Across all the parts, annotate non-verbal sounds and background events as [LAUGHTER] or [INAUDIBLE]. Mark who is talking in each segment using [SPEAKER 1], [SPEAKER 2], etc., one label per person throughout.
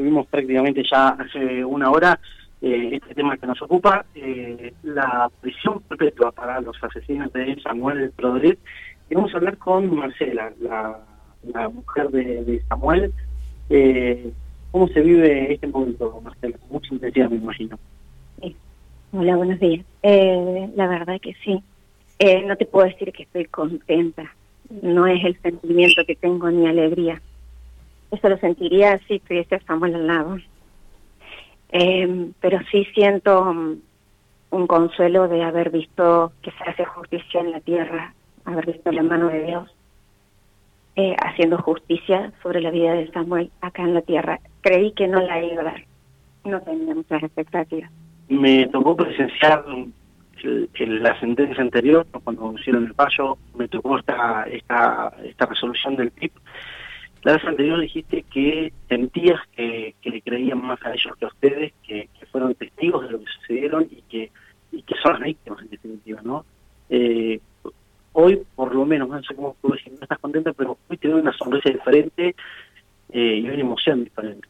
[SPEAKER 1] tuvimos prácticamente ya hace una hora eh, este tema que nos ocupa, eh, la prisión perpetua para los asesinos de Samuel Prodrit. Y vamos a hablar con Marcela, la, mujer de, Samuel. Eh, ¿Cómo se vive este momento, Marcela? Mucha intensidad, me imagino.
[SPEAKER 2] Hola, buenos días. Eh, la verdad que sí. Eh, no te puedo decir que estoy contenta. No es el sentimiento que tengo ni alegría. Eso lo sentiría si estuviese Samuel al lado. Eh, pero sí siento mm, un consuelo de haber visto que se hace justicia en la tierra, haber visto la mano de Dios haciendo justicia sobre la vida de Samuel acá en la tierra. Creí que no la iba a dar. No tenía muchas expectativas
[SPEAKER 1] me tocó presenciar la sentencia anterior, cuando hicieron el fallo, me tocó esta, esta, esta resolución del PIB. La vez anterior dijiste que sentías que, le creían más a ellos que a ustedes, que, fueron testigos de lo que sucedieron y que, y que son las víctimas en definitiva, ¿no? Eh, hoy, por lo menos, no sé cómo puedo decir, no estás contenta, pero hoy te una sonrisa diferente eh, y una emoción diferente.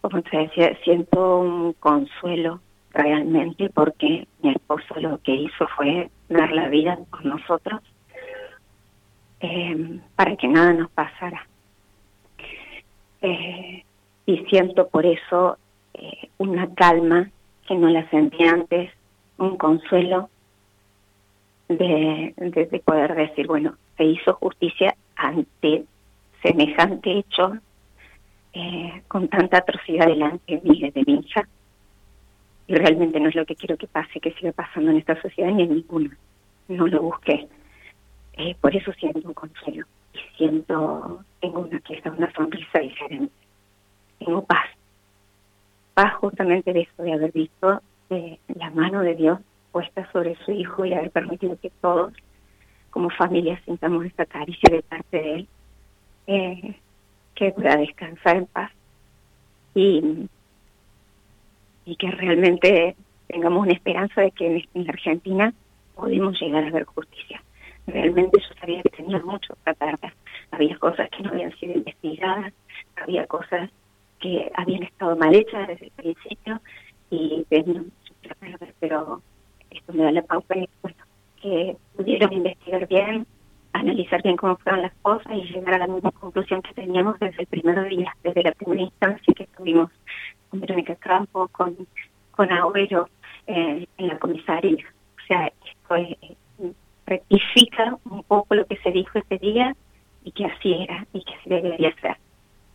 [SPEAKER 2] Como te decía, siento un consuelo realmente porque mi esposo lo que hizo fue dar la vida por nosotros eh, para que nada nos pasara. Eh, y siento por eso eh, una calma que no la sentí antes, un consuelo de, de, poder decir, bueno, se hizo justicia ante semejante hecho con tanta atrocidad delante de mí, de mi hija y realmente no es lo que quiero que pase, que siga pasando en esta sociedad ni en ninguna. No lo busqué. Eh, por eso siento un consuelo y siento, tengo una pieza, una sonrisa diferente. Tengo paz. Paz justamente de eso, de haber visto eh, la mano de Dios puesta sobre su hijo y haber permitido que todos, como familia, sintamos esta caricia de parte de él, eh, que pueda descansar en paz. Y y que realmente tengamos una esperanza de que en, Argentina podemos llegar a ver justicia. Realmente yo sabía que tenía mucho que tratar. Había cosas que no habían sido investigadas, había cosas que habían estado mal hechas desde el principio y tenía mucho perder, pero esto me da la pauta y bueno, que pudieron investigar bien, analizar bien cómo fueron las cosas y llegar a la misma conclusión que teníamos desde el primer día, desde la primera instancia que estuvimos con Verónica Campo, con, con Agüero eh, en la comisaría. O sea, esto rectifica un poco lo que se dijo ese día y que así era y que así debería ser.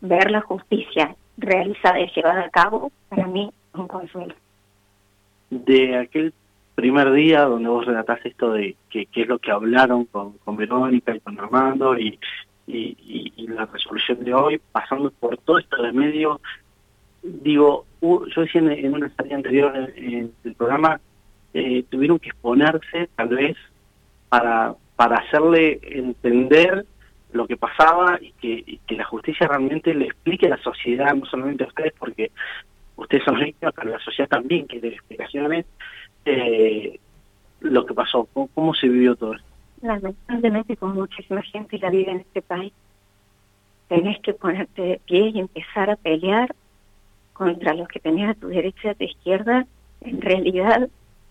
[SPEAKER 2] Ver la justicia realizada y llevada a cabo, para mí, un consuelo.
[SPEAKER 1] De aquel primer día donde vos relatás esto de qué es lo que hablaron con, con Verónica y con Armando y, y, la resolución de hoy, pasando por todo esto de medio, digo, yo decía en, una salida anterior en, el programa, eh, tuvieron que exponerse tal vez para, para hacerle entender lo que pasaba y que, que la justicia realmente le explique a la sociedad, no solamente a ustedes, porque ustedes son víctimas, pero la sociedad también quiere explicaciones, eh, lo que pasó, cómo, se vivió todo esto.
[SPEAKER 2] Lamentablemente, como muchísima gente la vive en este país, tenés que ponerte de pie y empezar a pelear contra los que tenías a tu derecha y a tu izquierda. En realidad,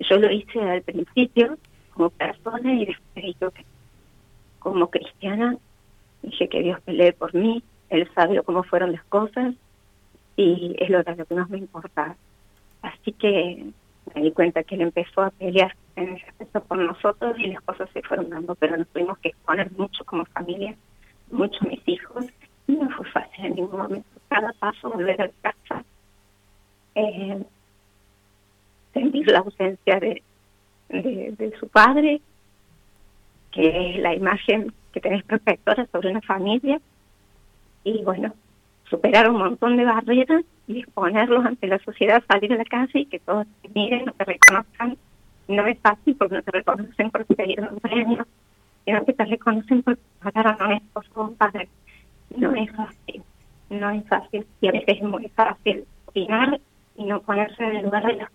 [SPEAKER 2] yo lo hice al principio como persona y después como cristiana. Dije que Dios pelee por mí, Él sabe cómo fueron las cosas y es lo, que más me importa. Así que me di cuenta que él empezó a pelear en ese por nosotros y las cosas se fueron dando, pero nos tuvimos que exponer mucho como familia, mucho mis hijos, y no fue fácil en ningún momento. Cada paso volver a casa, eh, sentir la ausencia de, de, su padre, que es la imagen que tenés [LAUGHS] protectora sobre una familia, y bueno, superar un montón de barreras y exponerlos ante la sociedad, salir a la calle y que todos te miren, no te reconozcan. No es fácil porque no te reconocen porque te dieron un premio, sino que te reconocen porque pagaron a un esposo un padre. No es fácil, no es fácil. Y a veces es muy fácil opinar y no ponerse en el lugar de, las,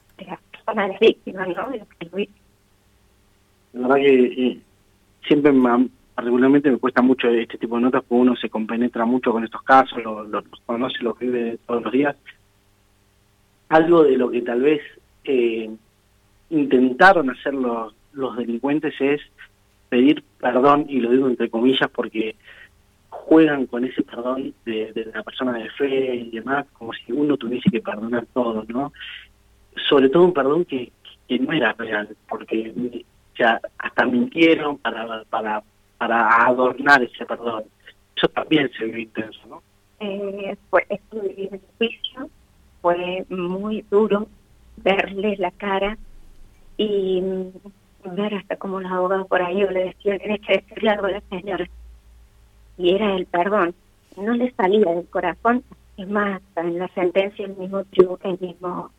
[SPEAKER 2] personas, de las víctimas, ¿no? De los que lo
[SPEAKER 1] La verdad que siempre me, particularmente me cuesta mucho este tipo de notas porque uno se compenetra mucho con estos casos, los lo, conoce, los vive todos los días. Algo de lo que tal vez eh, intentaron hacer los, los delincuentes es pedir perdón, y lo digo entre comillas porque juegan con ese perdón de, de la persona de fe y demás, como si uno tuviese que perdonar todo, ¿no? Sobre todo un perdón que, que no era real, porque ya hasta mintieron para, para, para adornar ese perdón. Eso también se vio intenso, ¿no?
[SPEAKER 2] Eh, fue, el juicio fue muy duro verle la cara y ver hasta como los abogados por ahí le decían, tenés que decirle algo a la señora. Y era el perdón. No le salía del corazón. Es más, en la sentencia el mismo, el mismo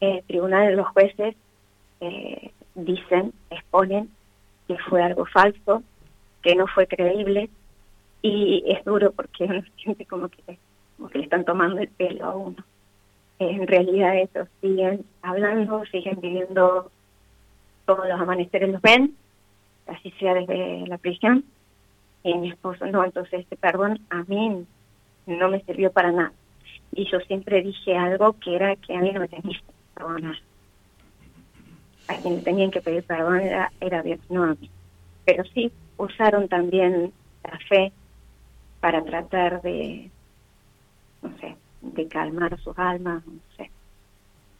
[SPEAKER 2] eh, tribunal de los jueces eh, dicen, exponen que fue algo falso, que no fue creíble y es duro porque uno [LAUGHS] siente como que, como que le están tomando el pelo a uno. En realidad ellos siguen hablando, siguen viviendo todos los amaneceres los ven, así sea desde la prisión, y mi esposo no, entonces este perdón a mí no me sirvió para nada. Y yo siempre dije algo que era que a mí no me tenía que perdonar a quien tenían que pedir perdón era, era Dios, no a mí. Pero sí usaron también la fe para tratar de, no sé, de calmar sus almas, no sé,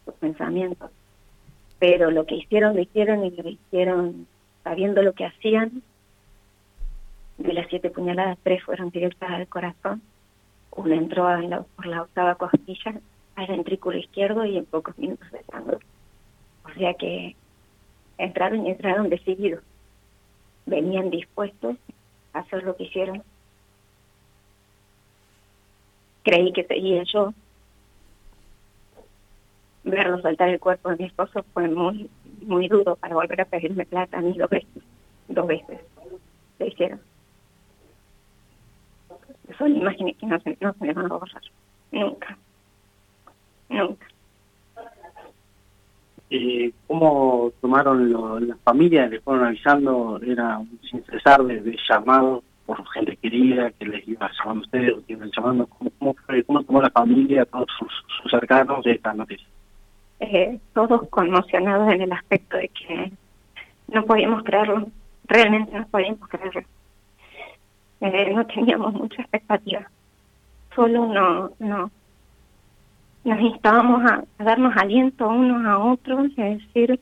[SPEAKER 2] sus pensamientos. Pero lo que hicieron, lo hicieron y lo hicieron sabiendo lo que hacían. De las siete puñaladas, tres fueron directas al corazón. Una entró por la octava costilla, al ventrículo izquierdo y en pocos minutos de sangre. O sea que entraron y entraron decididos. Venían dispuestos a hacer lo que hicieron. Creí que seguía yo. Verlo soltar el cuerpo de mi esposo fue muy muy duro para volver a pedirme plata ni dos veces. Dos veces se hicieron. Son imágenes que no se, no se me van a borrar. Nunca. Nunca
[SPEAKER 1] eh, cómo tomaron lo, las familias, les fueron avisando, era sin cesar de, llamados por gente querida que les iba llamando a ustedes, que iban llamando, ¿cómo, cómo, tomó la familia, todos sus, sus cercanos de esta noticia?
[SPEAKER 2] Eh, todos conmocionados en el aspecto de que no podíamos creerlo, realmente no podíamos creerlo. Eh, no teníamos mucha expectativa, solo no, no, nos instábamos a, darnos aliento unos a otros y a decir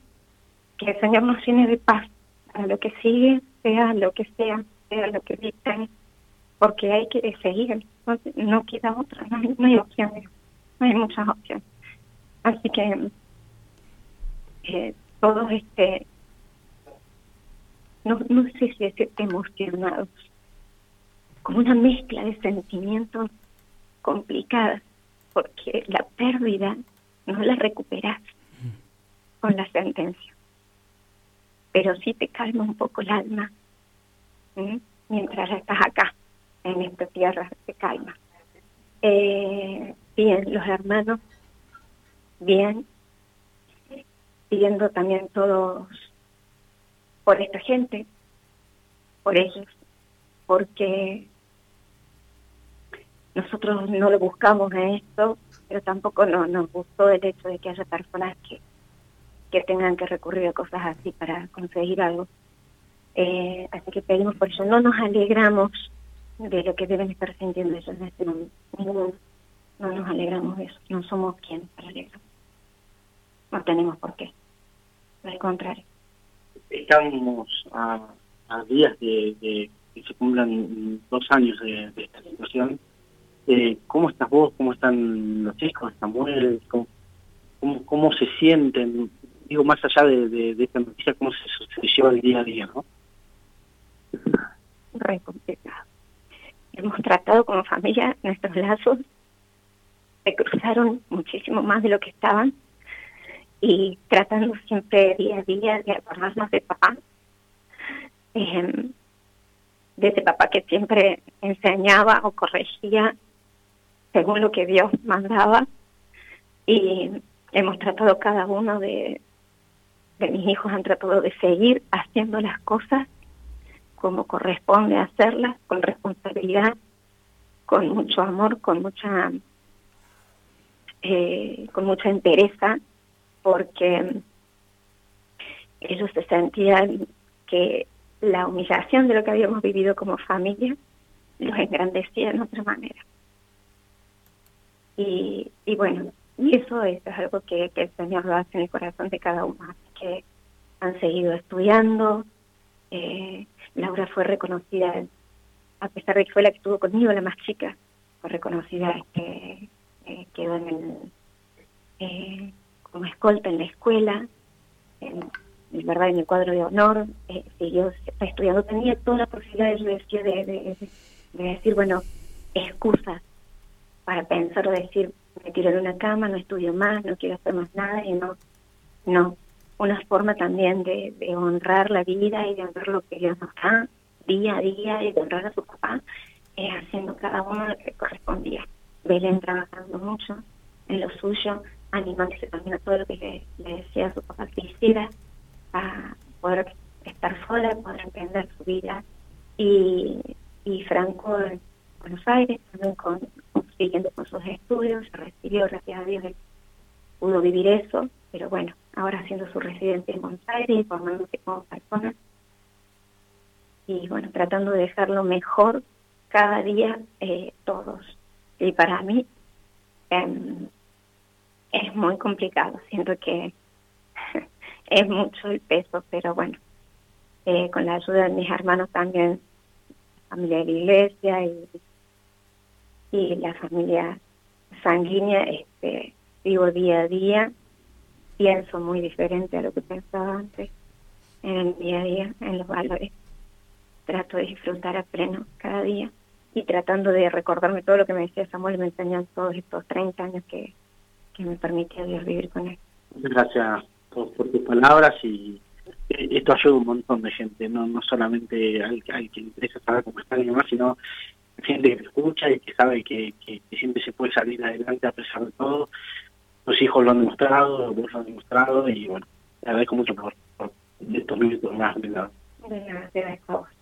[SPEAKER 2] que el Señor nos tiene de paz a lo que sigue, sea lo que sea, sea lo que dicten, porque hay que seguir, no, queda otra, no hay, opciones, no hay muchas opciones. Así que eh, todos este, no, no sé si es emocionados, como una mezcla de sentimientos complicadas porque la pérdida no la recuperas con la sentencia. Pero sí te calma un poco el alma mientras estás acá, en esta tierra, te calma. Eh, bien, los hermanos, bien, pidiendo también todos por esta gente, por ellos, porque nosotros no lo buscamos a esto, pero tampoco no, nos gustó el hecho de que haya personas que, que tengan que recurrir a cosas así para conseguir algo. Eh, así que pedimos por eso. No nos alegramos de lo que deben estar sintiendo ellos en este momento. No, nos alegramos de eso. No somos quienes para alegramos. No tenemos por qué. Al contrario.
[SPEAKER 1] Estamos a días de, que se cumplan dos años de esta situación eh, ¿Cómo estás vos? ¿Cómo están los hijos? ¿Samuel? ¿Cómo, cómo, se sienten? Digo, más allá de, esta noticia, ¿cómo se, se, lleva el día a día, no?
[SPEAKER 2] Re. Hemos tratado como familia nuestros lazos, se cruzaron muchísimo más de lo que estaban y tratando siempre día a día de acordarnos de papá. Eh, de ese papá que siempre enseñaba o corregía según lo que Dios mandaba y hemos tratado cada uno de, mis hijos han tratado de seguir haciendo las cosas como corresponde hacerlas, con responsabilidad, con mucho amor, con mucha eh, con mucha entereza, porque ellos se sentían que la humillación de lo que habíamos vivido como familia los engrandecía de otra manera. Y, y bueno, y eso es, algo que, que, el Señor lo hace en el corazón de cada uno. Así que han seguido estudiando. Eh, Laura fue reconocida, a pesar de que fue la que estuvo conmigo, la más chica, fue reconocida, este, eh, quedó en el, eh, como escolta en la escuela, en, verdad en el cuadro de honor, eh, siguió estudiando, tenía toda la posibilidad de, de, de, decir, bueno, excusas para pensar o decir, me tiro en una cama, no estudio más, no quiero hacer más nada, y no, no, una forma también de, honrar la vida y de honrar lo que Dios nos da día a día y de honrar a su papá, haciendo cada uno lo que correspondía. Belén trabajando mucho en lo suyo, animándose también a todo lo que le, decía a su papá que hiciera, a poder estar sola, poder emprender su vida. Y, y Franco Buenos Aires, también con, siguiendo con sus estudios, se recibió, gracias a Dios, pudo vivir eso, pero bueno, ahora haciendo su residencia en Buenos Aires, formándose como persona. Y bueno, tratando de dejarlo mejor cada día eh, todos. Y para mí em, es muy complicado, siento que [LAUGHS] es mucho el peso, pero bueno, eh, con la ayuda de mis hermanos también, familia de la iglesia y, y la familia sanguínea, este, vivo día a día, pienso muy diferente a lo que pensaba antes en el día a día, en los valores. Trato de disfrutar a pleno cada día y tratando de recordarme todo lo que me decía Samuel me enseñan todos estos 30 años que, que me permitió Dios vivir con él.
[SPEAKER 1] Gracias por, tus palabras y eh, esto ayuda a un montón de gente, no no solamente al, al que le interesa saber cómo está y demás, sino gente que te escucha y que sabe que, siempre se puede salir adelante a pesar de todo. Los hijos lo han demostrado, vos lo han demostrado y bueno, te agradezco mucho por, por estos minutos más.
[SPEAKER 2] Gracias a vos.